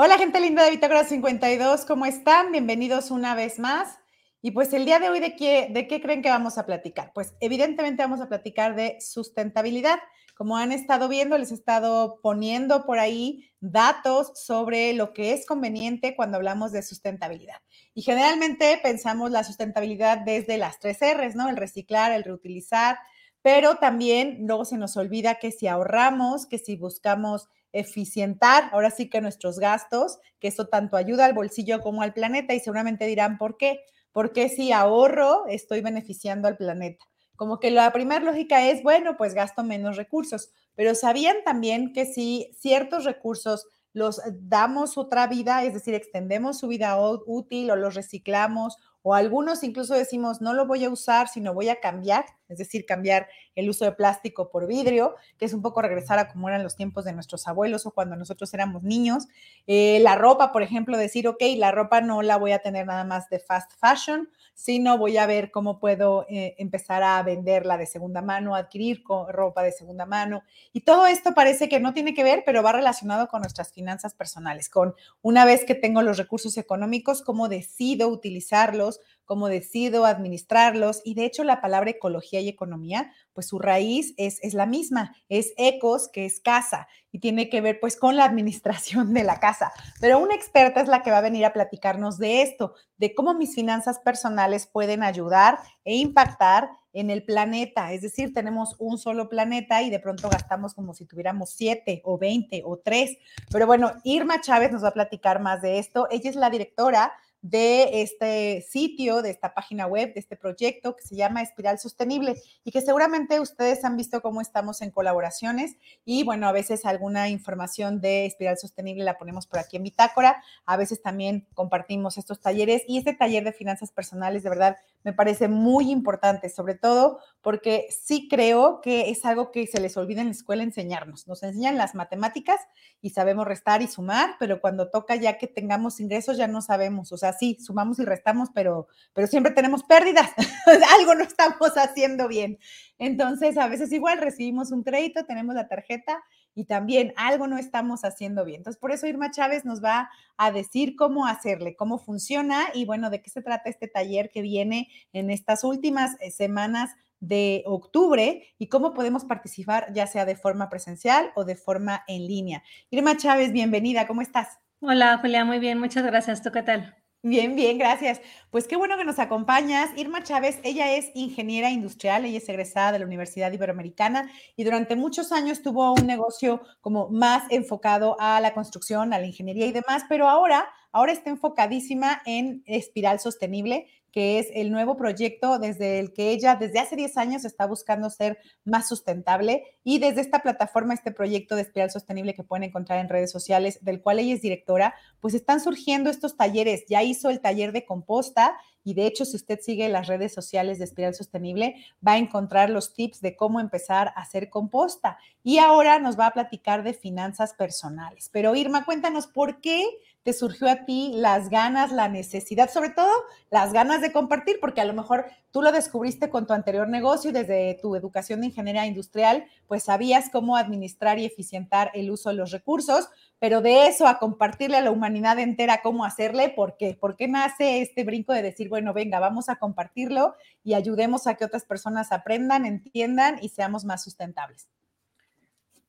Hola gente linda de Bitácora 52, ¿cómo están? Bienvenidos una vez más. Y pues el día de hoy, ¿de qué, ¿de qué creen que vamos a platicar? Pues evidentemente vamos a platicar de sustentabilidad. Como han estado viendo, les he estado poniendo por ahí datos sobre lo que es conveniente cuando hablamos de sustentabilidad. Y generalmente pensamos la sustentabilidad desde las tres R's, ¿no? El reciclar, el reutilizar, pero también luego se nos olvida que si ahorramos, que si buscamos eficientar ahora sí que nuestros gastos, que eso tanto ayuda al bolsillo como al planeta y seguramente dirán, ¿por qué? Porque si ahorro, estoy beneficiando al planeta. Como que la primera lógica es, bueno, pues gasto menos recursos, pero sabían también que si ciertos recursos los damos otra vida, es decir, extendemos su vida útil o los reciclamos o algunos incluso decimos, no lo voy a usar, sino voy a cambiar, es decir, cambiar el uso de plástico por vidrio, que es un poco regresar a como eran los tiempos de nuestros abuelos o cuando nosotros éramos niños. Eh, la ropa, por ejemplo, decir, ok, la ropa no la voy a tener nada más de fast fashion, sino voy a ver cómo puedo eh, empezar a venderla de segunda mano, adquirir ropa de segunda mano. Y todo esto parece que no tiene que ver, pero va relacionado con nuestras finanzas personales, con una vez que tengo los recursos económicos, cómo decido utilizarlos, cómo decido administrarlos. Y de hecho la palabra ecología y economía, pues su raíz es, es la misma, es ecos, que es casa, y tiene que ver pues con la administración de la casa. Pero una experta es la que va a venir a platicarnos de esto, de cómo mis finanzas personales pueden ayudar e impactar en el planeta. Es decir, tenemos un solo planeta y de pronto gastamos como si tuviéramos siete o veinte o tres. Pero bueno, Irma Chávez nos va a platicar más de esto. Ella es la directora de este sitio, de esta página web, de este proyecto que se llama Espiral Sostenible y que seguramente ustedes han visto cómo estamos en colaboraciones. Y bueno, a veces alguna información de Espiral Sostenible la ponemos por aquí en Bitácora, a veces también compartimos estos talleres y este taller de finanzas personales de verdad me parece muy importante, sobre todo porque sí creo que es algo que se les olvida en la escuela enseñarnos. Nos enseñan las matemáticas y sabemos restar y sumar, pero cuando toca ya que tengamos ingresos ya no sabemos, o sea, sí, sumamos y restamos, pero, pero siempre tenemos pérdidas, algo no estamos haciendo bien. Entonces, a veces igual recibimos un crédito, tenemos la tarjeta y también algo no estamos haciendo bien. Entonces, por eso Irma Chávez nos va a decir cómo hacerle, cómo funciona y bueno, de qué se trata este taller que viene en estas últimas eh, semanas de octubre y cómo podemos participar, ya sea de forma presencial o de forma en línea. Irma Chávez, bienvenida, ¿cómo estás? Hola, Julia, muy bien, muchas gracias. ¿Tú qué tal? Bien, bien, gracias. Pues qué bueno que nos acompañas. Irma Chávez, ella es ingeniera industrial, ella es egresada de la Universidad Iberoamericana y durante muchos años tuvo un negocio como más enfocado a la construcción, a la ingeniería y demás, pero ahora, ahora está enfocadísima en espiral sostenible que es el nuevo proyecto desde el que ella desde hace 10 años está buscando ser más sustentable y desde esta plataforma, este proyecto de Espiral Sostenible que pueden encontrar en redes sociales, del cual ella es directora, pues están surgiendo estos talleres. Ya hizo el taller de composta y de hecho, si usted sigue las redes sociales de Espiral Sostenible, va a encontrar los tips de cómo empezar a hacer composta. Y ahora nos va a platicar de finanzas personales. Pero Irma, cuéntanos por qué te surgió a ti las ganas, la necesidad, sobre todo las ganas de compartir, porque a lo mejor tú lo descubriste con tu anterior negocio y desde tu educación de ingeniería industrial, pues sabías cómo administrar y eficientar el uso de los recursos, pero de eso a compartirle a la humanidad entera cómo hacerle, ¿por qué? ¿Por qué nace este brinco de decir, bueno, venga, vamos a compartirlo y ayudemos a que otras personas aprendan, entiendan y seamos más sustentables?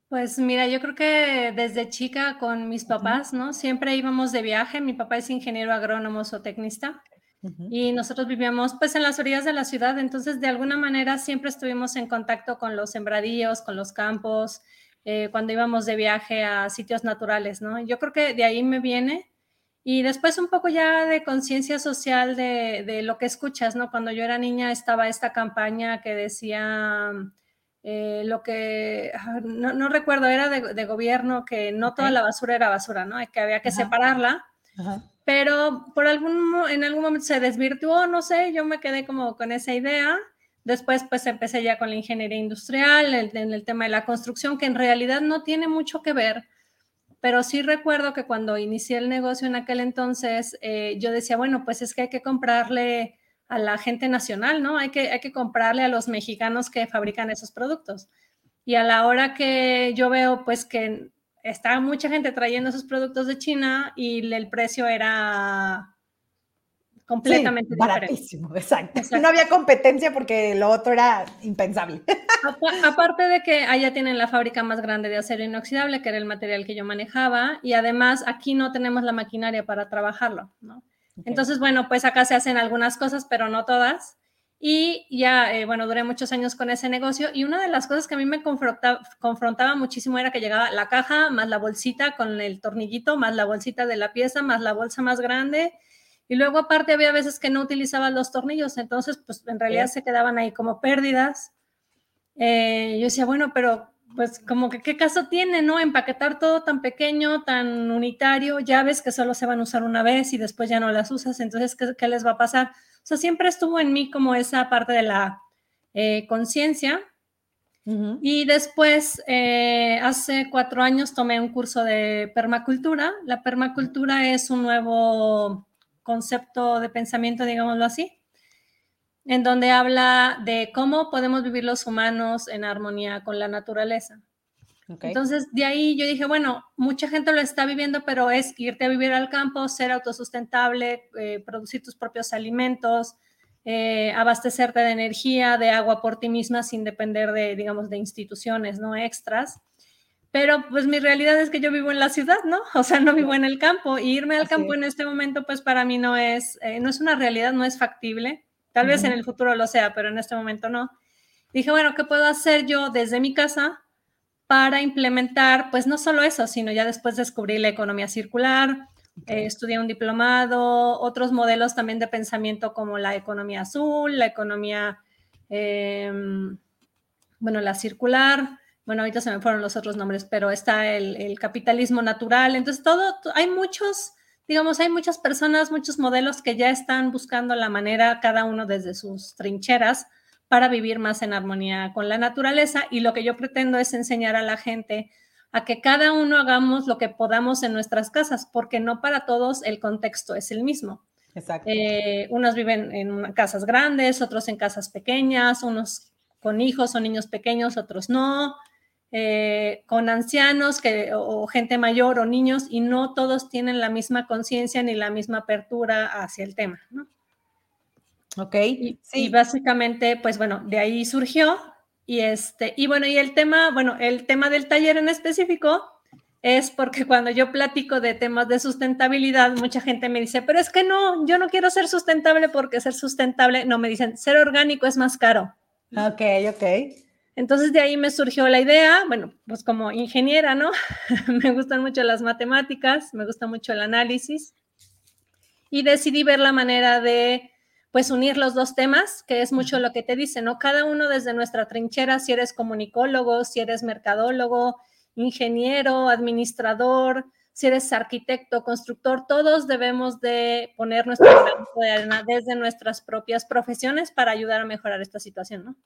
Pues mira, yo creo que desde chica con mis papás, ¿no? Siempre íbamos de viaje. Mi papá es ingeniero agrónomo o tecnista y nosotros vivíamos pues en las orillas de la ciudad, entonces de alguna manera siempre estuvimos en contacto con los sembradíos, con los campos, eh, cuando íbamos de viaje a sitios naturales, ¿no? Yo creo que de ahí me viene y después un poco ya de conciencia social de, de, lo que escuchas, ¿no? Cuando yo era niña estaba esta campaña que decía eh, lo que, ah, no, recuerdo, era de, gobierno que no toda la basura era basura, ¿no? Que había que separarla. Pero por algún, en algún momento se desvirtuó, no sé, yo me quedé como con esa idea. Después, pues empecé ya con la ingeniería industrial, en el tema de la construcción, que en realidad no tiene mucho que ver, pero sí recuerdo que cuando inicié el negocio en aquel entonces, eh, yo decía, bueno, pues es que hay que comprarle a la gente nacional, ¿no? Hay que, hay que comprarle a los mexicanos que fabrican esos productos. Y a la hora que yo veo, pues que estaba mucha gente trayendo esos productos de China y el precio era completamente baratísimo, exacto. No había competencia porque lo otro era impensable. Aparte de que allá tienen la fábrica más grande de acero inoxidable, que era el material que yo manejaba, y además aquí no tenemos la maquinaria para trabajarlo, ¿no? Entonces, bueno, pues acá se hacen algunas cosas, pero no todas. Y ya, eh, bueno, duré muchos años con ese negocio y una de las cosas que a mí me confrontaba, confrontaba muchísimo era que llegaba la caja más la bolsita con el tornillito, más la bolsita de la pieza, más la bolsa más grande y luego aparte había veces que no utilizaban los tornillos, entonces pues en realidad se quedaban ahí como pérdidas. Eh, yo decía, bueno, pero pues como que qué caso tiene, ¿no? Empaquetar todo tan pequeño, tan unitario, llaves que solo se van a usar una vez y después ya no las usas, entonces, ¿qué, les va a pasar? O sea, siempre estuvo en mí como esa parte de la eh, conciencia. Y después, eh, hace cuatro años, tomé un curso de permacultura. La permacultura es un nuevo concepto de pensamiento, digámoslo así, en donde habla de cómo podemos vivir los humanos en armonía con la naturaleza. Entonces, de ahí yo dije, bueno, mucha gente lo está viviendo, pero es irte a vivir al campo, ser autosustentable, eh, producir tus propios alimentos, eh, abastecerte de energía, de agua por ti misma sin depender de, digamos, de instituciones, ¿no? Extras. Pero pues mi realidad es que yo vivo en la ciudad, ¿no? O sea, no vivo en el campo. Y irme al campo en este momento, pues para mí no es, eh, no es una realidad, no es factible. Tal vez en el futuro lo sea, pero en este momento no. Dije, bueno, ¿qué puedo hacer yo desde mi casa para implementar, pues no solo eso, sino ya después descubrí la economía circular, eh, estudié un diplomado, otros modelos también de pensamiento como la economía azul, la economía, em, bueno, la circular, bueno, ahorita se me fueron los otros nombres, pero está el, capitalismo natural. Entonces, todo, hay muchos, digamos, hay muchas personas, muchos modelos que ya están buscando la manera, cada uno desde sus trincheras, para vivir más en armonía con la naturaleza. Y lo que yo pretendo es enseñar a la gente a que cada uno hagamos lo que podamos en nuestras casas, porque no para todos el contexto es el mismo. Exacto. Eh, unos viven en casas grandes, otros en casas pequeñas, unos con hijos o niños pequeños, otros no. Eh, con ancianos que, o gente mayor o niños y no todos tienen la misma conciencia ni la misma apertura hacia el tema, ¿no? Ok. Y, sí. básicamente, pues bueno, de ahí surgió y este, y bueno, y el tema, bueno, el tema del taller en específico es porque cuando yo platico de temas de sustentabilidad, mucha gente me dice, pero es que no, yo no quiero ser sustentable porque ser sustentable, no, me dicen, ser orgánico es más caro. Ok, ok. Entonces de ahí me surgió la idea, bueno, pues como ingeniera, ¿no? me gustan mucho las matemáticas, me gusta mucho el análisis y decidí ver la manera de pues unir los dos temas, que es mucho lo que te dice, ¿no? Cada uno desde nuestra trinchera, si eres comunicólogo, si eres mercadólogo, ingeniero, administrador, si eres arquitecto, constructor, todos debemos de poner nuestro granito de arena desde nuestras propias profesiones para ayudar a mejorar esta situación, ¿no?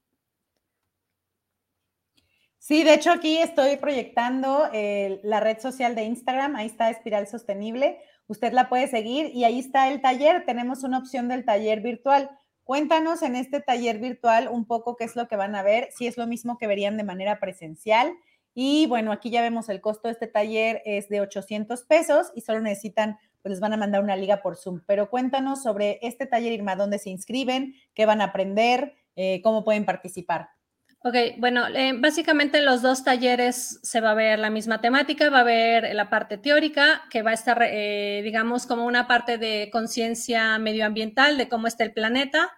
Sí, de hecho aquí estoy proyectando la red social de Instagram, ahí está Espiral Sostenible, usted la puede seguir y ahí está el taller, tenemos una opción del taller virtual. Cuéntanos en este taller virtual un poco qué es lo que van a ver, si es lo mismo que verían de manera presencial. Y bueno, aquí ya vemos el costo de este taller es de 800 pesos y solo necesitan, pues les van a mandar una liga por Zoom. Pero cuéntanos sobre este taller, Irma, dónde se inscriben, qué van a aprender, eh, cómo pueden participar. Ok, bueno, eh, básicamente en los dos talleres se va a ver la misma temática, va a haber la parte teórica, que va a estar, eh, digamos, como una parte de conciencia medioambiental, de cómo está el planeta.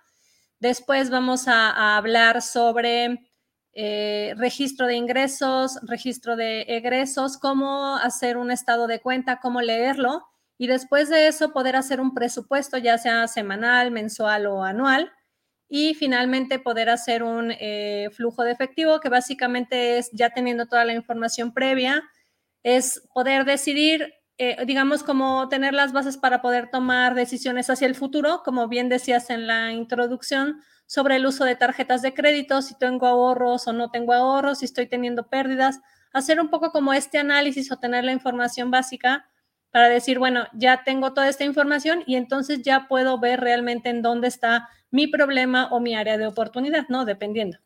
Después vamos a, hablar sobre eh, registro de ingresos, registro de egresos, cómo hacer un estado de cuenta, cómo leerlo. Y después de eso, poder hacer un presupuesto, ya sea semanal, mensual o anual y finalmente poder hacer un eh, flujo de efectivo que básicamente es ya teniendo toda la información previa, es poder decidir, eh, digamos, como tener las bases para poder tomar decisiones hacia el futuro, como bien decías en la introducción, sobre el uso de tarjetas de crédito, si tengo ahorros o no tengo ahorros, si estoy teniendo pérdidas, hacer un poco como este análisis o tener la información básica para decir, bueno, ya tengo toda esta información y entonces ya puedo ver realmente en dónde está mi problema o mi área de oportunidad, ¿no? Dependiendo.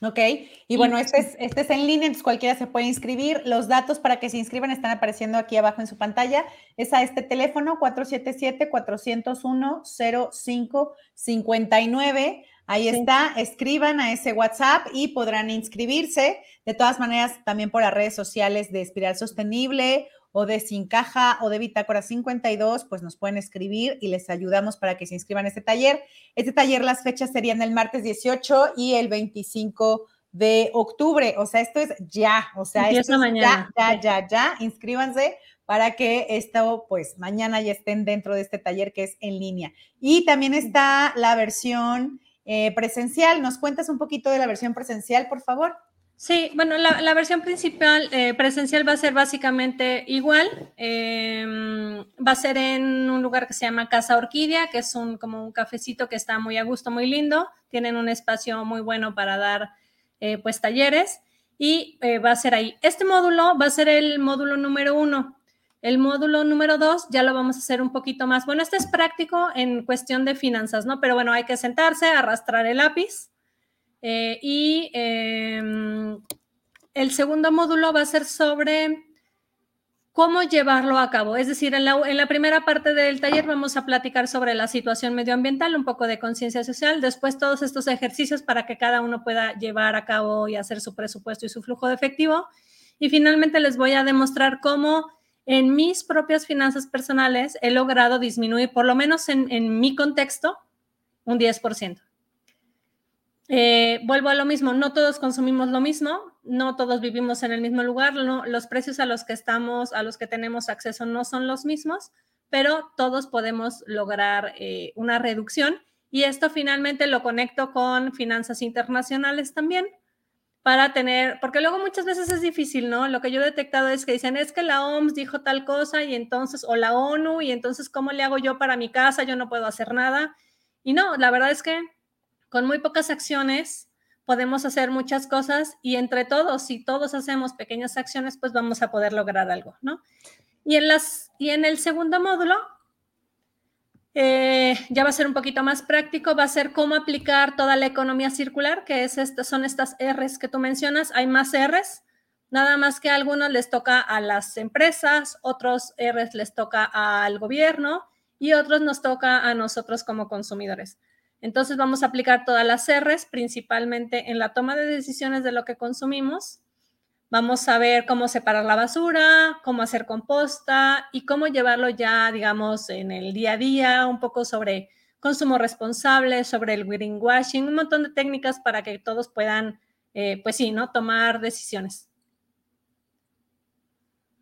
Ok, y bueno, este es, este es en línea, entonces cualquiera se puede inscribir. Los datos para que se inscriban están apareciendo aquí abajo en su pantalla. Es a este teléfono 477-401-0559. Ahí está, escriban a ese WhatsApp y podrán inscribirse. De todas maneras, también por las redes sociales de Espiral Sostenible o de Sin Caja o de Bitácora 52, pues nos pueden escribir y les ayudamos para que se inscriban a este taller. Este taller, las fechas serían el martes 18 y el 25 de octubre. O sea, esto es ya, o sea, esto es mañana. ya, ya, ya, ya. Inscríbanse para que esto, pues mañana ya estén dentro de este taller que es en línea. Y también está la versión eh, presencial. ¿Nos cuentas un poquito de la versión presencial, por favor? Sí, bueno, la, versión principal eh, presencial va a ser básicamente igual. Em, va a ser en un lugar que se llama Casa Orquídea, que es un, como un cafecito que está muy a gusto, muy lindo. Tienen un espacio muy bueno para dar eh, pues talleres y eh, va a ser ahí. Este módulo va a ser el módulo número uno. El módulo número dos ya lo vamos a hacer un poquito más. Bueno, este es práctico en cuestión de finanzas, ¿no? Pero bueno, hay que sentarse, arrastrar el lápiz eh, y em, el segundo módulo va a ser sobre cómo llevarlo a cabo. Es decir, en la, primera parte del taller vamos a platicar sobre la situación medioambiental, un poco de conciencia social, después todos estos ejercicios para que cada uno pueda llevar a cabo y hacer su presupuesto y su flujo de efectivo. Y finalmente les voy a demostrar cómo en mis propias finanzas personales he logrado disminuir, por lo menos en, en mi contexto, un 10%. Eh, vuelvo a lo mismo, no todos consumimos lo mismo, no todos vivimos en el mismo lugar, los precios a los que estamos, a los que tenemos acceso no son los mismos, pero todos podemos lograr eh, una reducción y esto finalmente lo conecto con finanzas internacionales también para tener, porque luego muchas veces es difícil, ¿no? Lo que yo he detectado es que dicen, es que la OMS dijo tal cosa y entonces, o la ONU, y entonces, ¿cómo le hago yo para mi casa? Yo no puedo hacer nada. Y no, la verdad es que con muy pocas acciones podemos hacer muchas cosas y entre todos, si todos hacemos pequeñas acciones, pues vamos a poder lograr algo, ¿no? Y en, las, y en el segundo módulo, eh, ya va a ser un poquito más práctico, va a ser cómo aplicar toda la economía circular, que es son estas Rs que tú mencionas, hay más Rs, nada más que a algunos les toca a las empresas, otros Rs les toca al gobierno y otros nos toca a nosotros como consumidores. Entonces vamos a aplicar todas las R's, principalmente en la toma de decisiones de lo que consumimos. Vamos a ver cómo separar la basura, cómo hacer composta y cómo llevarlo ya, digamos, en el día a día, un poco sobre consumo responsable, sobre el greenwashing, un montón de técnicas para que todos puedan, eh, pues sí, ¿no? Tomar decisiones.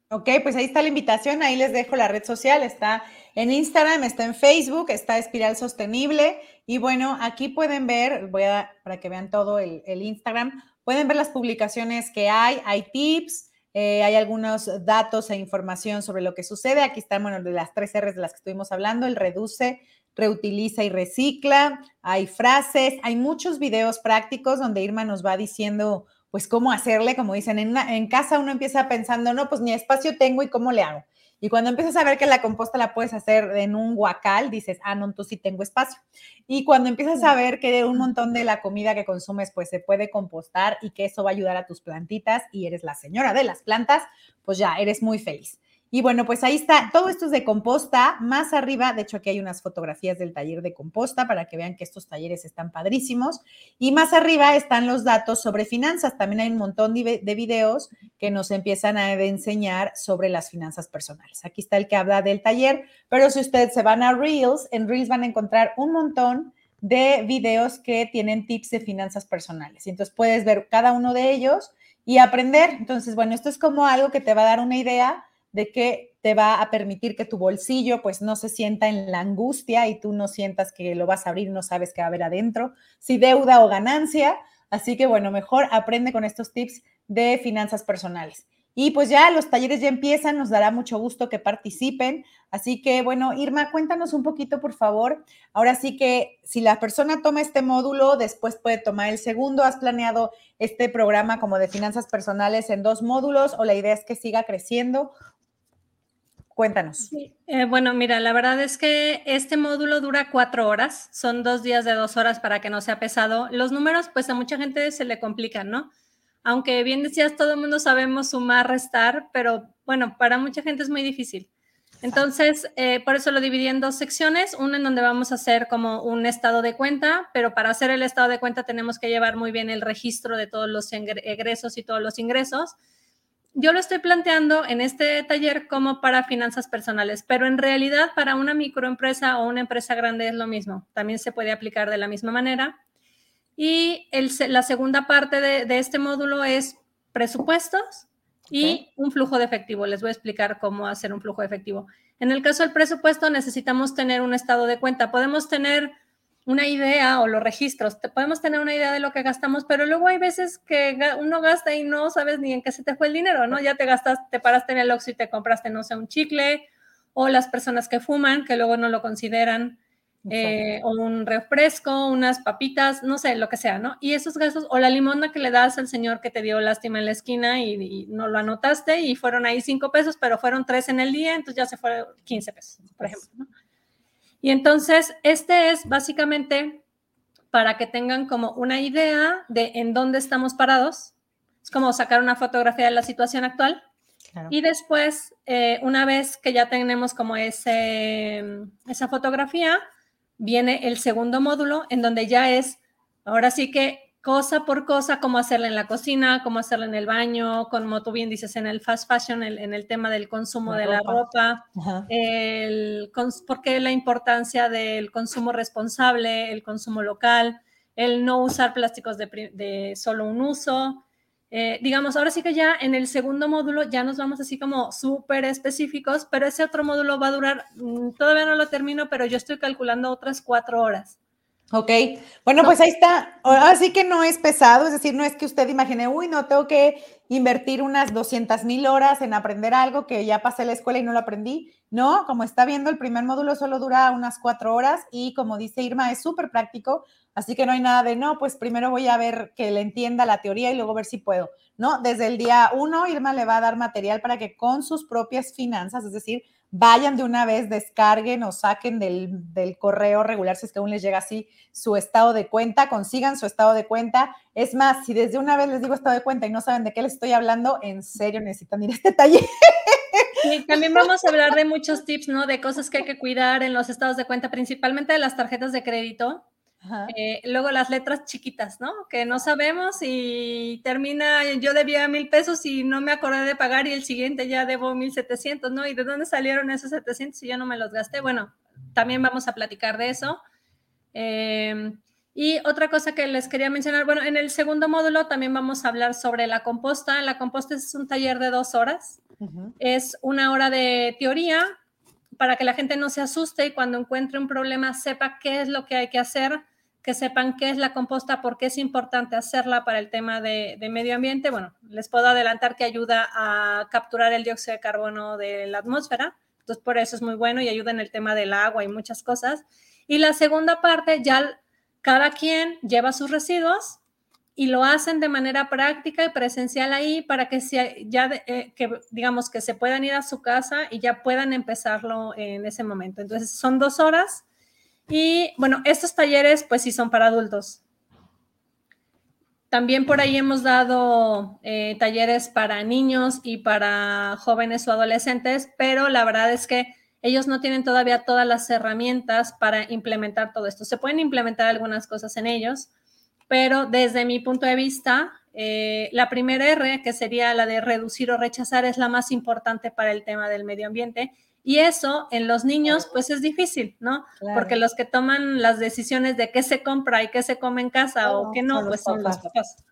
Ok, pues ahí está la invitación, ahí les dejo la red social, está en Instagram, está en Facebook, está Espiral Sostenible. Y bueno, aquí pueden ver, voy a para que vean todo el, Instagram, pueden ver las publicaciones que hay, hay tips, eh, hay algunos datos e información sobre lo que sucede. Aquí están, bueno, de las tres R's de las que estuvimos hablando, el reduce, reutiliza y recicla. Hay frases, hay muchos videos prácticos donde Irma nos va diciendo, pues, cómo hacerle, como dicen, en, en casa uno empieza pensando, no, pues ni espacio tengo y cómo le hago. Y cuando empiezas a ver que la composta la puedes hacer en un guacal, dices, ah, no, entonces sí tengo espacio. Y cuando empiezas a ver que un montón de la comida que consumes, pues se puede compostar y que eso va a ayudar a tus plantitas y eres la señora de las plantas, pues ya eres muy feliz. Y bueno, pues ahí está, todo esto es de composta, más arriba, de hecho aquí hay unas fotografías del taller de composta para que vean que estos talleres están padrísimos. Y más arriba están los datos sobre finanzas, también hay un montón de, videos que nos empiezan a enseñar sobre las finanzas personales. Aquí está el que habla del taller, pero si ustedes se van a Reels, en Reels van a encontrar un montón de videos que tienen tips de finanzas personales. Y entonces puedes ver cada uno de ellos y aprender. Entonces, bueno, esto es como algo que te va a dar una idea de que te va a permitir que tu bolsillo pues no se sienta en la angustia y tú no sientas que lo vas a abrir no sabes qué va a haber adentro, si deuda o ganancia. Así que bueno, mejor aprende con estos tips de finanzas personales. Y pues ya los talleres ya empiezan, nos dará mucho gusto que participen. Así que bueno, Irma, cuéntanos un poquito, por favor. Ahora sí que si la persona toma este módulo, después puede tomar el segundo. ¿Has planeado este programa como de finanzas personales en dos módulos o la idea es que siga creciendo? Cuéntanos. Eh, bueno, mira, la verdad es que este módulo dura cuatro horas, son dos días de dos horas para que no sea pesado. Los números, pues a mucha gente se le complican, ¿no? Aunque bien decías, todo el mundo sabemos sumar, restar, pero bueno, para mucha gente es muy difícil. Entonces, eh, por eso lo dividí en dos secciones, una en donde vamos a hacer como un estado de cuenta, pero para hacer el estado de cuenta tenemos que llevar muy bien el registro de todos los egresos y todos los ingresos. Yo lo estoy planteando en este taller como para finanzas personales, pero en realidad para una microempresa o una empresa grande es lo mismo. También se puede aplicar de la misma manera. Y la segunda parte de este módulo es presupuestos, y un flujo de efectivo. Les voy a explicar cómo hacer un flujo de efectivo. En el caso del presupuesto necesitamos tener un estado de cuenta. Podemos tener una idea o los registros, podemos tener una idea de lo que gastamos, pero luego hay veces que uno gasta y no sabes ni en qué se te fue el dinero, ¿no? Ya te gastas, te paraste en el Oxxo y te compraste, no sé, un chicle, o las personas que fuman, que luego no lo consideran eh, o un refresco, unas papitas, no sé, lo que sea, ¿no? Y esos gastos, o la limona que le das al señor que te dio lástima en la esquina y, no lo anotaste y fueron ahí cinco pesos, pero fueron tres en el día, entonces ya se fueron 15 pesos, por ejemplo, ¿no? Y entonces, este es básicamente para que tengan como una idea de en dónde estamos parados. Es como sacar una fotografía de la situación actual. Y después, eh, una vez que ya tenemos como ese, esa fotografía, viene el segundo módulo en donde ya es, ahora sí que cosa por cosa, cómo hacerla en la cocina, cómo hacerla en el baño, como tú bien dices, en el fast fashion, en el tema del consumo de la ropa, el, por qué la importancia del consumo responsable, el consumo local, el no usar plásticos de, de solo un uso, eh, digamos, ahora sí que ya en el segundo módulo ya nos vamos así como súper específicos, pero ese otro módulo va a durar, mm, todavía no lo termino, pero yo estoy calculando otras cuatro horas. Ok, bueno, pues ahí está. Así que no es pesado, es decir, no es que usted imagine, uy, no, tengo que invertir unas 200 mil horas en aprender algo que ya pasé la escuela y no lo aprendí. No, como está viendo, el primer módulo solo dura unas cuatro horas y como dice Irma, es súper práctico, así que no hay nada de, no, pues primero voy a ver que le entienda la teoría y luego ver si puedo. No, desde el día uno, Irma le va a dar material para que con sus propias finanzas, es decir, vayan de una vez, descarguen o saquen del, correo regular, si es que aún les llega así, su estado de cuenta, consigan su estado de cuenta. Es más, si desde una vez les digo estado de cuenta y no saben de qué les estoy hablando, en serio necesitan ir a este taller. Sí, también vamos a hablar de muchos tips, ¿no? De cosas que hay que cuidar en los estados de cuenta, principalmente de las tarjetas de crédito. Eh, luego las letras chiquitas, ¿no? Que no sabemos y termina, yo debía mil pesos y no me acordé de pagar y el siguiente ya debo mil setecientos, ¿no? ¿Y de dónde salieron esos setecientos si yo no me los gasté? Bueno, también vamos a platicar de eso. Em, y otra cosa que les quería mencionar, bueno, en el segundo módulo también vamos a hablar sobre la composta. La composta es un taller de dos horas. Es una hora de teoría para que la gente no se asuste y cuando encuentre un problema sepa qué es lo que hay que hacer que sepan qué es la composta, por qué es importante hacerla para el tema de, medio ambiente. Bueno, les puedo adelantar que ayuda a capturar el dióxido de carbono de la atmósfera, entonces por eso es muy bueno y ayuda en el tema del agua y muchas cosas. Y la segunda parte, ya cada quien lleva sus residuos y lo hacen de manera práctica y presencial ahí para que ya eh, que digamos que se puedan ir a su casa y ya puedan empezarlo en ese momento. Entonces son dos horas y bueno, estos talleres pues sí son para adultos. También por ahí hemos dado eh, talleres para niños y para jóvenes o adolescentes, pero la verdad es que ellos no tienen todavía todas las herramientas para implementar todo esto. Se pueden implementar algunas cosas en ellos, pero desde mi punto de vista, eh, la primera R, que sería la de reducir o rechazar, es la más importante para el tema del medio ambiente y eso en los niños, pues es difícil, ¿no? Porque los que toman las decisiones de qué se compra y qué se come en casa o qué no, pues son los papás.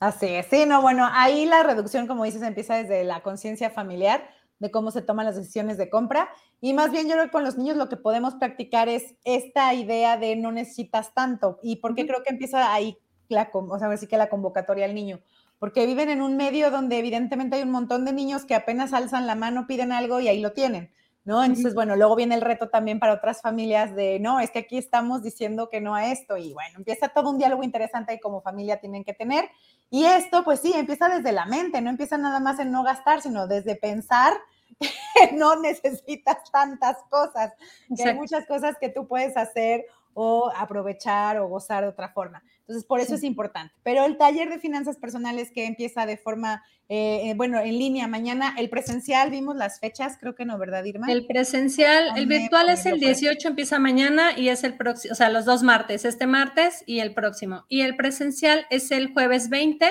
Así es, sí, no, bueno, ahí la reducción, como dices, empieza desde la conciencia familiar de cómo se toman las decisiones de compra. Y más bien yo creo que con los niños lo que podemos practicar es esta idea de no necesitas tanto. ¿Y por qué creo que empieza ahí la, o sea, así que la convocatoria al niño? Porque viven en un medio donde evidentemente hay un montón de niños que apenas alzan la mano, piden algo y ahí lo tienen. ¿No? Entonces, bueno, luego viene el reto también para otras familias de, no, es que aquí estamos diciendo que no a esto y bueno, empieza todo un diálogo interesante y como familia tienen que tener. Y esto, pues sí, empieza desde la mente, no empieza nada más en no gastar, sino desde pensar no necesitas tantas cosas, que hay muchas cosas que tú puedes hacer o aprovechar o gozar de otra forma. Entonces, por eso es importante. Pero el taller de finanzas personales que empieza de forma, eh, eh, bueno, en línea mañana, el presencial, vimos las fechas, creo que no, ¿verdad, Irma? El presencial, el virtual es el 18, empieza mañana y es el próximo, o sea, los dos martes, este martes y el próximo. Y el presencial es el jueves 20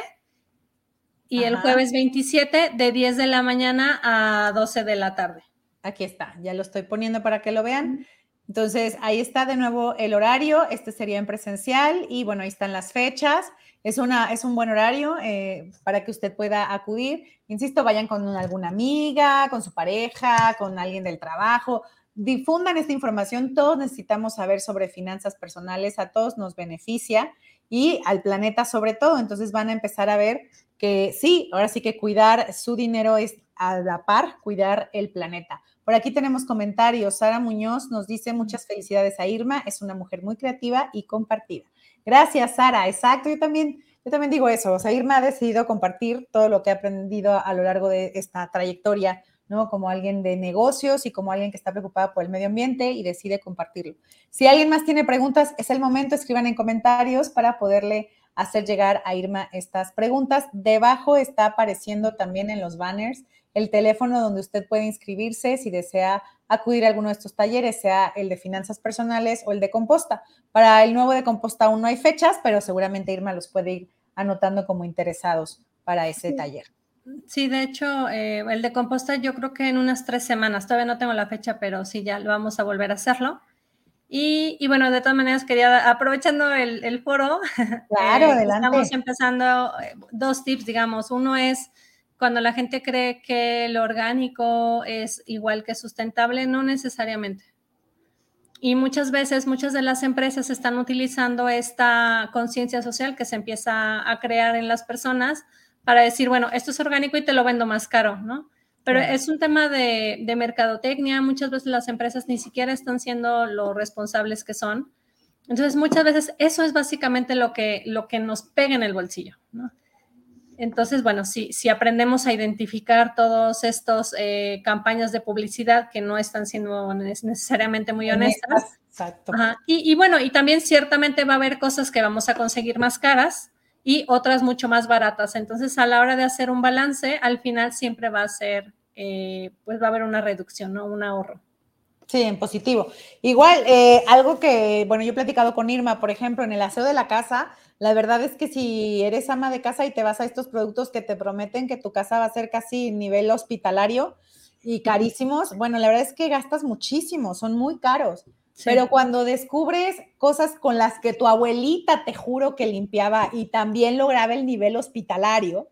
y el jueves 27 de 10 de la mañana a 12 de la tarde. Aquí está, ya lo estoy poniendo para que lo vean. Entonces, ahí está de nuevo el horario, este sería en presencial y bueno, ahí están las fechas. Es, una, es un buen horario eh, para que usted pueda acudir. Insisto, vayan con alguna amiga, con su pareja, con alguien del trabajo. Difundan esta información. Todos necesitamos saber sobre finanzas personales, a todos nos beneficia y al planeta sobre todo. Entonces van a empezar a ver que sí, ahora sí que cuidar su dinero es a la par cuidar el planeta. Por aquí tenemos comentarios. Sara Muñoz nos dice muchas felicidades a Irma, es una mujer muy creativa y compartida. Gracias, Sara. Exacto, yo también, yo también digo eso. O sea, Irma ha decidido compartir todo lo que ha aprendido a lo largo de esta trayectoria, ¿no? Como alguien de negocios y como alguien que está preocupada por el medio ambiente y decide compartirlo. Si alguien más tiene preguntas, es el momento, escriban en comentarios para poderle hacer llegar a Irma estas preguntas. Debajo está apareciendo también en los banners el teléfono donde usted puede inscribirse si desea acudir a alguno de estos talleres, sea el de finanzas personales o el de composta. Para el nuevo de composta aún no hay fechas, pero seguramente Irma los puede ir anotando como interesados para ese taller. Sí, de hecho, eh, el de composta yo creo que en unas tres semanas, todavía no tengo la fecha, pero sí, ya lo vamos a volver a hacerlo. Y, bueno, de todas maneras, quería, aprovechando el, foro, claro, eh, estamos empezando eh, dos tips, digamos. Uno es cuando la gente cree que lo orgánico es igual que sustentable, no necesariamente. Y muchas veces, muchas de las empresas están utilizando esta conciencia social que se empieza a crear en las personas para decir, bueno, esto es orgánico y te lo vendo más caro, ¿no? Pero es un tema de, de, mercadotecnia. Muchas veces las empresas ni siquiera están siendo lo responsables que son. Entonces, muchas veces eso es básicamente lo que, lo que nos pega en el bolsillo, ¿no? Entonces, bueno, si, si aprendemos a identificar todos estos eh, campañas de publicidad que no están siendo necesariamente muy honestas. Exacto. Y, y, bueno, y también ciertamente va a haber cosas que vamos a conseguir más caras y otras mucho más baratas. Entonces, a la hora de hacer un balance, al final siempre va a ser, eh, pues va a haber una reducción, ¿no? Un ahorro. Sí, en positivo. Igual, eh, algo que, bueno, yo he platicado con Irma, por ejemplo, en el aseo de la casa, la verdad es que si eres ama de casa y te vas a estos productos que te prometen que tu casa va a ser casi nivel hospitalario y carísimos, bueno, la verdad es que gastas muchísimo, son muy caros. Pero cuando descubres cosas con las que tu abuelita te juro que limpiaba y también lograba el nivel hospitalario,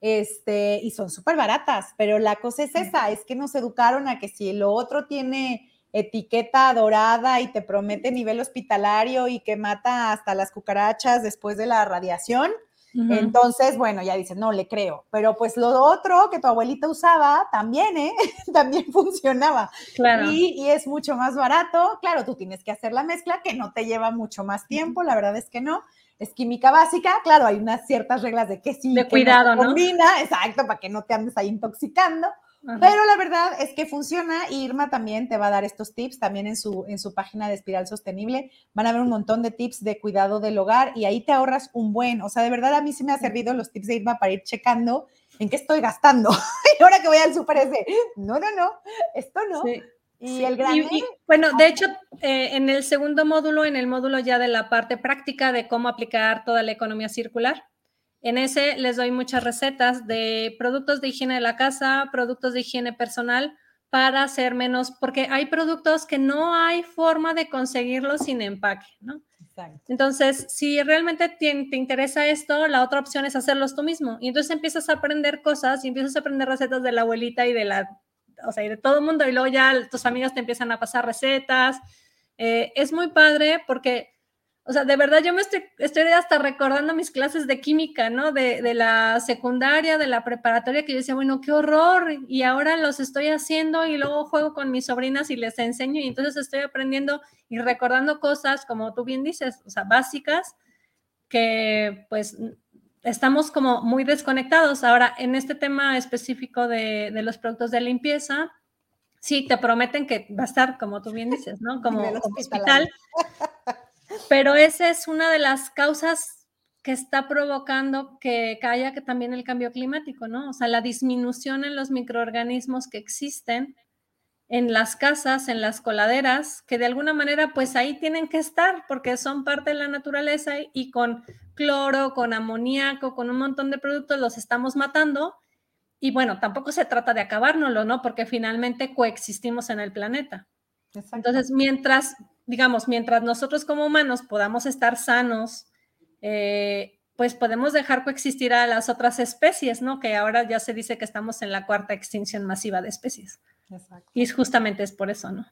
este, y son súper baratas, pero la cosa es esa, es que nos educaron a que si lo otro tiene etiqueta dorada y te promete nivel hospitalario y que mata hasta las cucarachas después de la radiación. Entonces, bueno, ya dices, no le creo. Pero pues lo otro que tu abuelita usaba también, ¿eh? también funcionaba. Claro. Y, es mucho más barato. Claro, tú tienes que hacer la mezcla que no te lleva mucho más tiempo, la verdad es que no. Es química básica, claro, hay unas ciertas reglas de que sí, de cuidado, no, combina, exacto, para que no te andes ahí intoxicando. Pero la verdad es que funciona y Irma también te va a dar estos tips también en su, en su página de Espiral Sostenible. Van a ver un montón de tips de cuidado del hogar y ahí te ahorras un buen. O sea, de verdad a mí sí me ha servido los tips de Irma para ir checando en qué estoy gastando. y ahora que voy al súper ese, no, no, no, esto no. Y el gran... bueno, de hecho, eh, en el segundo módulo, en el módulo ya de la parte práctica de cómo aplicar toda la economía circular, en ese les doy muchas recetas de productos de higiene de la casa, productos de higiene personal para hacer menos, porque hay productos que no hay forma de conseguirlos sin empaque, ¿no? Entonces, si realmente te, te, interesa esto, la otra opción es hacerlos tú mismo. Y entonces empiezas a aprender cosas y empiezas a aprender recetas de la abuelita y de la, o sea, y de todo el mundo. Y luego ya tus amigas te empiezan a pasar recetas. Eh, es muy padre porque o sea, de verdad yo me estoy, estoy hasta recordando mis clases de química, ¿no? De, de, la secundaria, de la preparatoria, que yo decía, bueno, qué horror, y ahora los estoy haciendo y luego juego con mis sobrinas y les enseño y entonces estoy aprendiendo y recordando cosas, como tú bien dices, o sea, básicas, que pues estamos como muy desconectados. Ahora, en este tema específico de, los productos de limpieza, sí, te prometen que va a estar, como tú bien dices, ¿no? Como hospital. Pero esa es una de las causas que está provocando que haya que también el cambio climático, ¿no? O sea, la disminución en los microorganismos que existen en las casas, en las coladeras, que de alguna manera pues ahí tienen que estar porque son parte de la naturaleza y con cloro, con amoníaco, con un montón de productos los estamos matando. Y bueno, tampoco se trata de acabárnoslo, ¿no? Porque finalmente coexistimos en el planeta. Entonces, mientras, digamos, mientras nosotros como humanos podamos estar sanos, eh, pues podemos dejar coexistir a las otras especies, ¿no? Que ahora ya se dice que estamos en la cuarta extinción masiva de especies. Y es justamente es por eso, ¿no?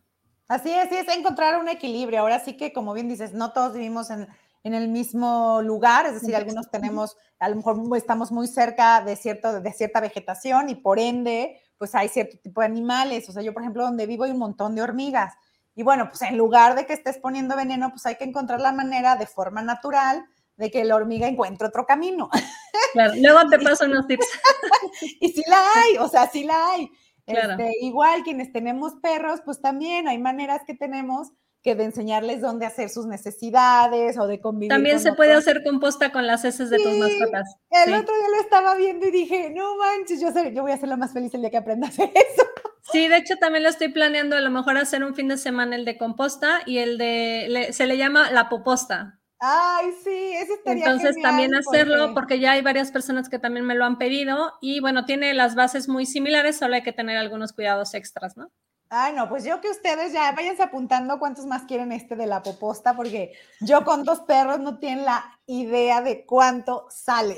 Así es, es encontrar un equilibrio. Ahora sí que, como bien dices, no todos vivimos en, el mismo lugar, es decir, algunos tenemos, a lo mejor estamos muy cerca de, cierto, de cierta vegetación y por ende, pues hay cierto tipo de animales. O sea, yo, por ejemplo, donde vivo hay un montón de hormigas. Y bueno, pues en lugar de que estés poniendo veneno, pues hay que encontrar la manera de forma natural de que la hormiga encuentre otro camino. Claro, luego te paso unos tips. y sí la hay, o sea, sí la hay. Este, igual quienes tenemos perros, pues también hay maneras que tenemos que de enseñarles dónde hacer sus necesidades o de convivir. También se puede hacer composta con las heces de tus mascotas. El otro día lo estaba viendo y dije, no manches, yo, yo voy a ser la más feliz el día que aprenda a hacer eso. Sí, de hecho también lo estoy planeando a lo mejor hacer un fin de semana el de composta y el de, se le llama la poposta. Ay, sí, eso estaría Entonces también hacerlo porque... ya hay varias personas que también me lo han pedido y bueno, tiene las bases muy similares, solo hay que tener algunos cuidados extras, ¿no? Ay, no, pues yo que ustedes ya váyanse apuntando cuántos más quieren este de la poposta, porque yo con dos perros no tienen la idea de cuánto sale.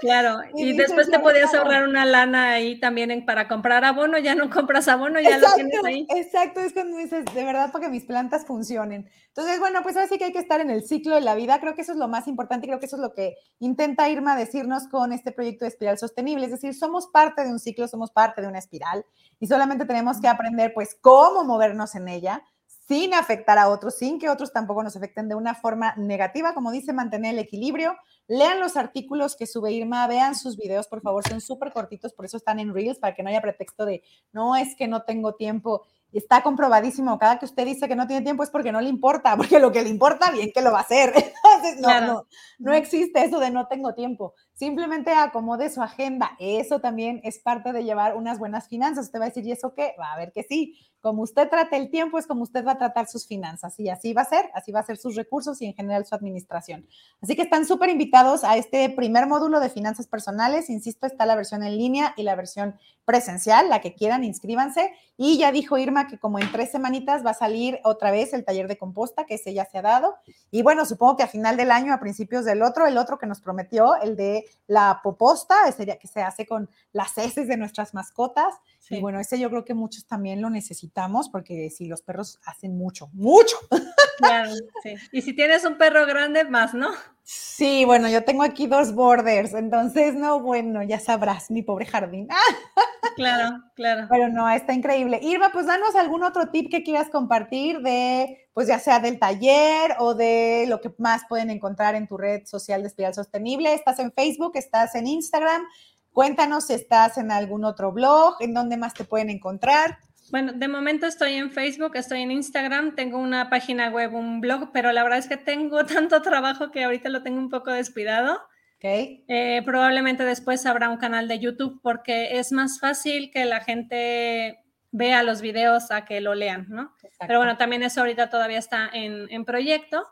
Claro, y, después te podías ahorrar una lana ahí también para comprar abono, ya no compras abono, ya lo tienes ahí. Exacto, es cuando dices, de verdad, para que mis plantas funcionen. Entonces, bueno, pues ahora sí que hay que estar en el ciclo de la vida, creo que eso es lo más importante, creo que eso es lo que intenta Irma decirnos con este proyecto de espiral sostenible, es decir, somos parte de un ciclo, somos parte de una espiral y solamente tenemos que aprender pues cómo movernos en ella sin afectar a otros, sin que otros tampoco nos afecten de una forma negativa, como dice, mantener el equilibrio, Lean los artículos que sube Irma, vean sus videos, por favor, son súper cortitos, por eso están en Reels, para que no haya pretexto de, no es que no tengo tiempo. Está comprobadísimo, cada que usted dice que no tiene tiempo es porque no le importa, porque lo que le importa, bien que lo va a hacer. Entonces, no, no, no existe eso de no tengo tiempo. Simplemente acomode su agenda. Eso también es parte de llevar unas buenas finanzas. Usted va a decir, ¿y eso qué? Va a ver que sí. Como usted trate el tiempo es como usted va a tratar sus finanzas y así va a ser, así va a ser sus recursos y en general su administración. Así que están súper invitados a este primer módulo de finanzas personales. Insisto, está la versión en línea y la versión presencial, la que quieran, inscríbanse. Y ya dijo Irma que como en tres semanitas va a salir otra vez el taller de composta, que ese ya se ha dado. Y bueno, supongo que a final del año, a principios del otro, el otro que nos prometió, el de la poposta, sería que se hace con las heces de nuestras mascotas. Y bueno, ese yo creo que muchos también lo necesitamos porque si los perros hacen mucho, mucho. Claro, sí. Y si tienes un perro grande, más, ¿no? Sí, bueno, yo tengo aquí dos borders, entonces, no, bueno, ya sabrás, mi pobre jardín. Claro, claro. Pero no, está increíble. Irma, pues danos algún otro tip que quieras compartir de, pues ya sea del taller o de lo que más pueden encontrar en tu red social de Espiral Sostenible. Estás en Facebook, estás en Instagram. Cuéntanos si estás en algún otro blog, en dónde más te pueden encontrar. Bueno, de momento estoy en Facebook, estoy en Instagram, tengo una página web, un blog, pero la verdad es que tengo tanto trabajo que ahorita lo tengo un poco descuidado. Okay. Eh, probablemente después habrá un canal de YouTube porque es más fácil que la gente vea los videos a que lo lean, ¿no? Pero bueno, también eso ahorita todavía está en, en proyecto.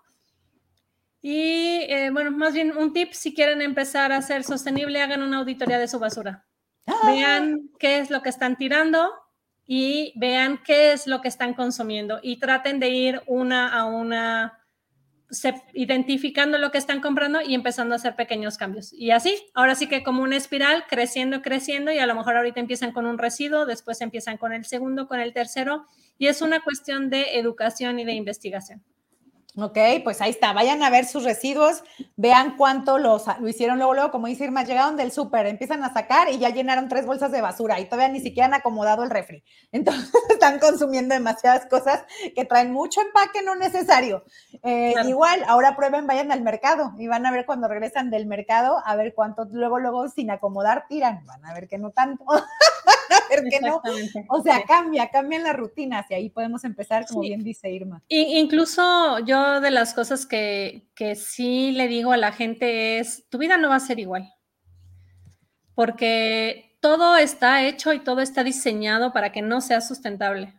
Y eh, bueno, más bien un tip, si quieren empezar a ser sostenible, hagan una auditoría de su basura. ¡Ah! Vean qué es lo que están tirando y vean qué es lo que están consumiendo y traten de ir una a una, identificando lo que están comprando y empezando a hacer pequeños cambios. Y así, ahora sí que como una espiral, creciendo, creciendo y a lo mejor ahorita empiezan con un residuo, después empiezan con el segundo, con el tercero y es una cuestión de educación y de investigación. Ok, pues ahí está. Vayan a ver sus residuos, vean cuánto los, lo hicieron luego, luego, como dice Irma, llegaron del súper, empiezan a sacar y ya llenaron tres bolsas de basura y todavía ni siquiera han acomodado el refri. Entonces están consumiendo demasiadas cosas que traen mucho empaque no necesario. Eh, igual, ahora prueben, vayan al mercado y van a ver cuando regresan del mercado, a ver cuánto luego, luego sin acomodar tiran. Van a ver que no tanto. ver que no. O sea, cambia, cambian las rutinas y ahí podemos empezar, como bien dice Irma. incluso yo de las cosas que, que sí le digo a la gente es, tu vida no va a ser igual, porque todo está hecho y todo está diseñado para que no sea sustentable.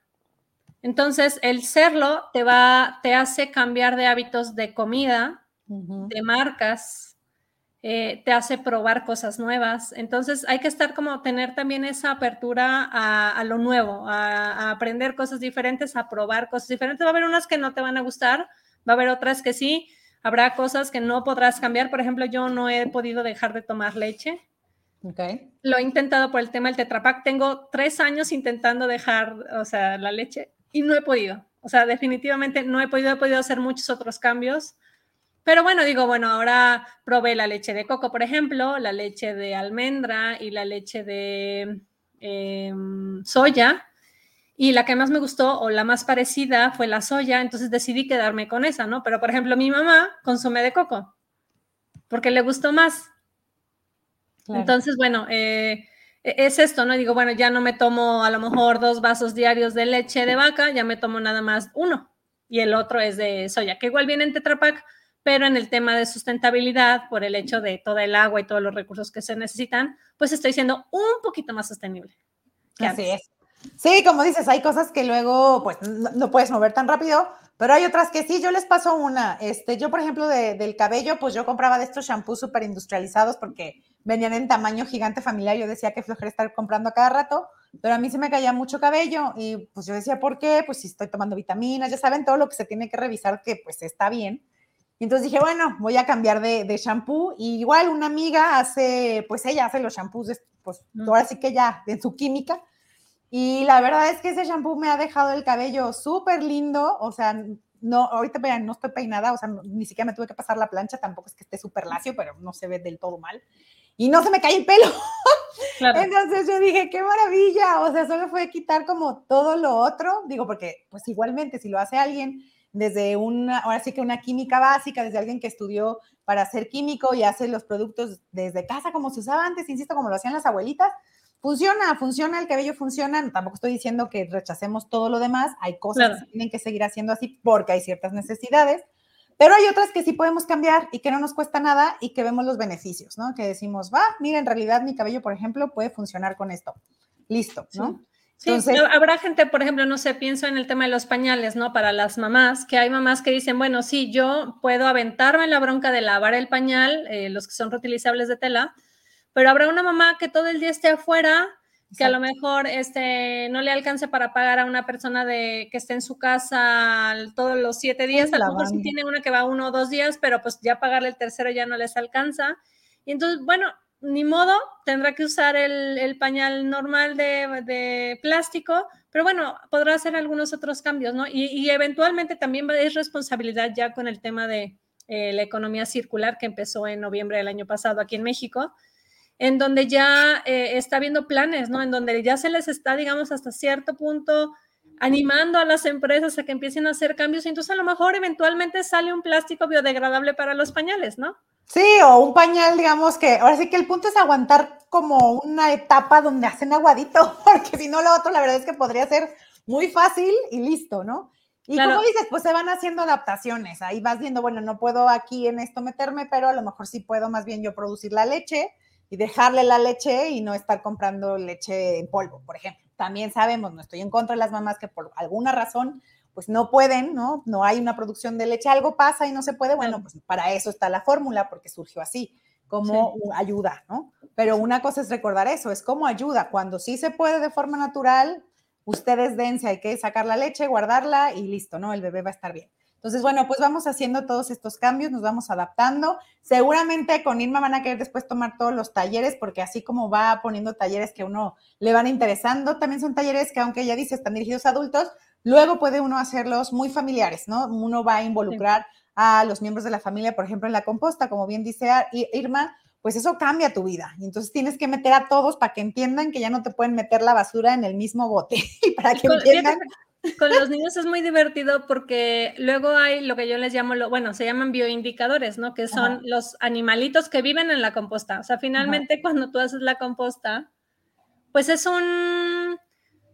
Entonces, el serlo te va, te hace cambiar de hábitos de comida, de marcas, eh, te hace probar cosas nuevas. Entonces hay que estar como tener también esa apertura a, lo nuevo, a, aprender cosas diferentes, a probar cosas diferentes. Va a haber unas que no te van a gustar, va a haber otras que sí. Habrá cosas que no podrás cambiar. Por ejemplo, yo no he podido dejar de tomar leche. Okay. Lo he intentado por el tema del tetrapac. Tengo tres años intentando dejar, o sea, la leche y no he podido. O sea, definitivamente no he podido, he podido hacer muchos otros cambios pero bueno, digo, bueno, ahora probé la leche de coco, por ejemplo, la leche de almendra y la leche de em, soya. Y la que más me gustó o la más parecida fue la soya, entonces decidí quedarme con esa, ¿no? Pero, por ejemplo, mi mamá consume de coco porque le gustó más. Entonces, bueno, eh, e-, es esto, ¿no? Digo, bueno, ya no me tomo a lo mejor dos vasos diarios de leche de vaca, ya me tomo nada más uno y el otro es de soya, que igual viene en Tetra pero en el tema de sustentabilidad, por el hecho de toda el agua y todos los recursos que se necesitan, pues estoy siendo un poquito más sostenible. Así es. Sí, como dices, hay cosas que luego pues no, puedes mover tan rápido, pero hay otras que sí. Yo les paso una. Este, yo, por ejemplo, del cabello, pues yo compraba de estos shampoos súper industrializados porque venían en tamaño gigante familiar. Yo decía que flojera estar comprando a cada rato, pero a mí se me caía mucho cabello y pues yo decía, ¿por qué? Pues si estoy tomando vitaminas, ya saben todo lo que se tiene que revisar que pues está bien. Y entonces dije, bueno, voy a cambiar de, de shampoo. Y igual una amiga hace, pues ella hace los shampoos, pues ahora sí que ya en su química. Y la verdad es que ese shampoo me ha dejado el cabello súper lindo. O sea, no, ahorita vean, no estoy peinada, o sea, ni siquiera me tuve que pasar la plancha, tampoco es que esté súper lacio, pero no se ve del todo mal. Y no se me cae el pelo. Entonces yo dije, qué maravilla. O sea, solo fue quitar como todo lo otro. Digo, porque pues igualmente si lo hace alguien desde una, ahora sí que una química básica, desde alguien que estudió para ser químico y hace los productos desde casa como se usaba antes, insisto, como lo hacían las abuelitas. Funciona, funciona, el cabello funciona. Tampoco estoy diciendo que rechacemos todo lo demás. Hay cosas que se tienen que seguir haciendo así porque hay ciertas necesidades, pero hay otras que sí podemos cambiar y que no nos cuesta nada y que vemos los beneficios, ¿no? Que decimos, va, mira, en realidad mi cabello, por ejemplo, puede funcionar con esto. Listo, ¿no? Sí, habrá gente, por ejemplo, no sé, pienso en el tema de los pañales, ¿no? Para las mamás, que hay mamás que dicen, bueno, sí, yo puedo aventarme la bronca de lavar el pañal, eh, los que son reutilizables de tela, pero habrá una mamá que todo el día esté afuera, que a lo mejor este, no le alcance para pagar a una persona de, que esté en su casa todos los siete días, a lo mejor sí tiene una que va uno o dos días, pero pues ya pagarle el tercero ya no les alcanza. Y entonces, bueno, ni modo, tendrá que usar el, pañal normal de, plástico, pero bueno, podrá hacer algunos otros cambios, ¿no? Y, eventualmente también es responsabilidad ya con el tema de eh, la economía circular que empezó en noviembre del año pasado aquí en México, en donde ya eh, está habiendo planes, ¿no? En donde ya se les está, digamos, hasta cierto punto animando a las empresas a que empiecen a hacer cambios, y entonces a lo mejor eventualmente sale un plástico biodegradable para los pañales, ¿no? Sí, o un pañal, digamos que, ahora sí que el punto es aguantar como una etapa donde hacen aguadito, porque si no lo otro, la verdad es que podría ser muy fácil y listo, ¿no? Y como dices, pues se van haciendo adaptaciones, ahí vas viendo, bueno, no puedo aquí en esto meterme, pero a lo mejor sí puedo más bien yo producir la leche y dejarle la leche y no estar comprando leche en polvo, por ejemplo. También sabemos, no estoy en contra de las mamás que por alguna razón pues no pueden, ¿no? No hay una producción de leche, algo pasa y no se puede, bueno, pues para eso está la fórmula, porque surgió así, como ayuda, ¿no? Pero una cosa es recordar eso, es como ayuda. Cuando sí se puede de forma natural, ustedes dense, hay que sacar la leche, guardarla y listo, ¿no? El bebé va a estar bien. Entonces, bueno, pues vamos haciendo todos estos cambios, nos vamos adaptando. Seguramente con Irma van a querer después tomar todos los talleres, porque así como va poniendo talleres que uno le van interesando, también son talleres que, aunque ella dice están dirigidos a adultos, Luego puede uno hacerlos muy familiares, ¿no? Uno va a involucrar a los miembros de la familia, por ejemplo, en la composta, como bien dice Irma, pues eso cambia tu vida. Y entonces tienes que meter a todos para que entiendan que ya no te pueden meter la basura en el mismo bote y para que entiendan con los niños es muy divertido porque luego hay lo que yo les llamo, lo, bueno, se llaman bioindicadores, ¿no? Que son los animalitos que viven en la composta. O sea, finalmente cuando tú haces la composta, pues es un...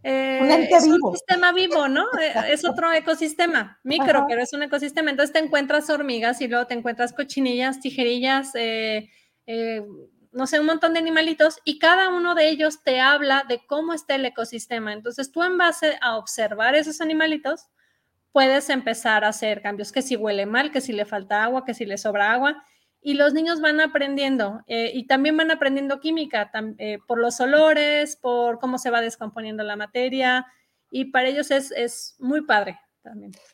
Eh, es un sistema vivo, ¿no? Eh, es otro ecosistema, micro, pero es un ecosistema. Entonces te encuentras hormigas y luego te encuentras cochinillas, tijerillas, eh, no sé, un montón de animalitos y cada uno de ellos te habla de cómo está el ecosistema. Entonces tú en base a observar esos animalitos, puedes empezar a hacer cambios, que si huele mal, que si le falta agua, que si le sobra agua. Y los niños van aprendiendo eh, y también van aprendiendo química eh, por los olores, por cómo se va descomponiendo la materia. Y para ellos es, es muy padre.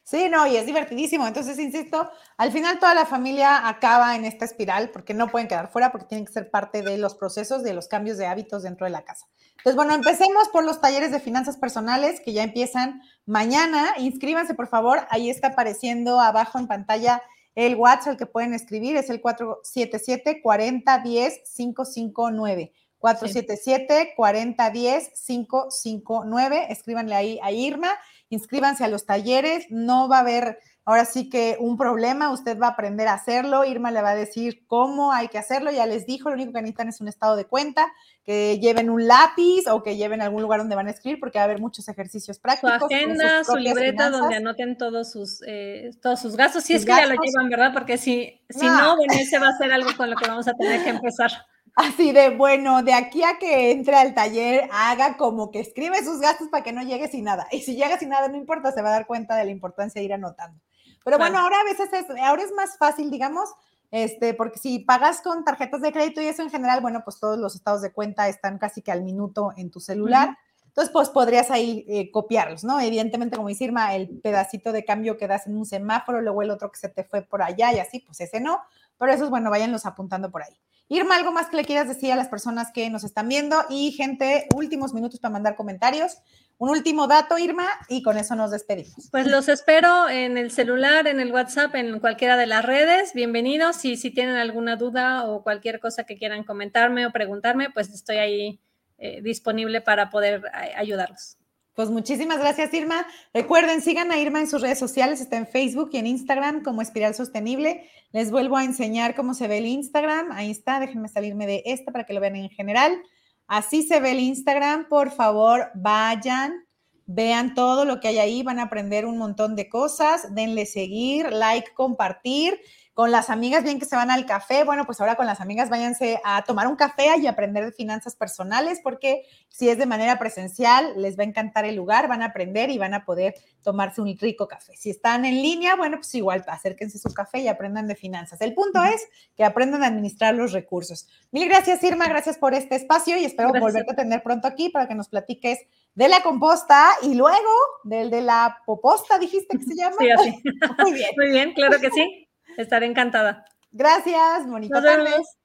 Sí, no, y es divertidísimo. Entonces, insisto, al final toda la familia acaba en esta espiral porque no pueden quedar fuera, porque tienen que ser parte de los procesos, de los cambios de hábitos dentro de la casa. Entonces, bueno, empecemos por los talleres de finanzas personales que ya empiezan mañana. Inscríbanse, por favor. Ahí está apareciendo abajo en pantalla el WhatsApp que pueden escribir. Es el 477-4010-559. 477-4010-559. Escríbanle ahí a Irma inscríbanse a los talleres, no va a haber ahora sí que un problema, usted va a aprender a hacerlo, Irma le va a decir cómo hay que hacerlo, ya les dijo, lo único que necesitan es un estado de cuenta, que lleven un lápiz o que lleven algún lugar donde van a escribir porque va a haber muchos ejercicios prácticos. Su agenda, su libreta donde anoten todos sus, eh, todos sus gastos, si es que ya lo llevan, ¿verdad? Porque si, si no, bueno, ese va a ser algo con lo que vamos a tener que empezar. Así de, bueno, de aquí a que entre al taller, haga como que escribe sus gastos para que no llegue sin nada. Y si llega sin nada, no importa, se va a dar cuenta de la importancia de ir anotando. Pero bueno, ahora a veces es, ahora es más fácil, digamos, este, porque si pagas con tarjetas de crédito y eso en general, bueno, pues todos los estados de cuenta están casi que al minuto en tu celular. Entonces, pues podrías ahí eh, copiarlos, ¿no? Evidentemente, como dice Irma, el pedacito de cambio que das en un semáforo, luego el otro que se te fue por allá y así, pues ese no. Pero eso es bueno, váyanlos apuntando por ahí. Irma, ¿algo más que le quieras decir a las personas que nos están viendo? Y gente, últimos minutos para mandar comentarios. Un último dato, Irma, y con eso nos despedimos. Pues los espero en el celular, en el WhatsApp, en cualquiera de las redes. Bienvenidos. Y si tienen alguna duda o cualquier cosa que quieran comentarme o preguntarme, pues estoy ahí eh, disponible para poder eh, ayudarlos. Pues muchísimas gracias, Irma. Recuerden, sigan a Irma en sus redes sociales, está en Facebook y en Instagram como Espiral Sostenible. Les vuelvo a enseñar cómo se ve el Instagram. Ahí está, déjenme salirme de esta para que lo vean en general. Así se ve el Instagram. Por favor, vayan, vean todo lo que hay ahí, van a aprender un montón de cosas. Denle seguir, like, compartir con las amigas, bien que se van al café, bueno, pues ahora con las amigas váyanse a tomar un café y aprender de finanzas personales, porque si es de manera presencial, les va a encantar el lugar, van a aprender y van a poder tomarse un rico café. Si están en línea, bueno, pues igual acérquense a su café y aprendan de finanzas. El punto es que aprendan a administrar los recursos. Mil gracias, Irma, gracias por este espacio y espero volverte a tener pronto aquí para que nos platiques de la composta y luego del de la poposta, dijiste que se llama. Sí, así. Muy bien. Muy bien, claro que sí. Estaré encantada. Gracias, Mónica.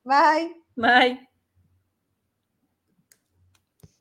Bye. Bye.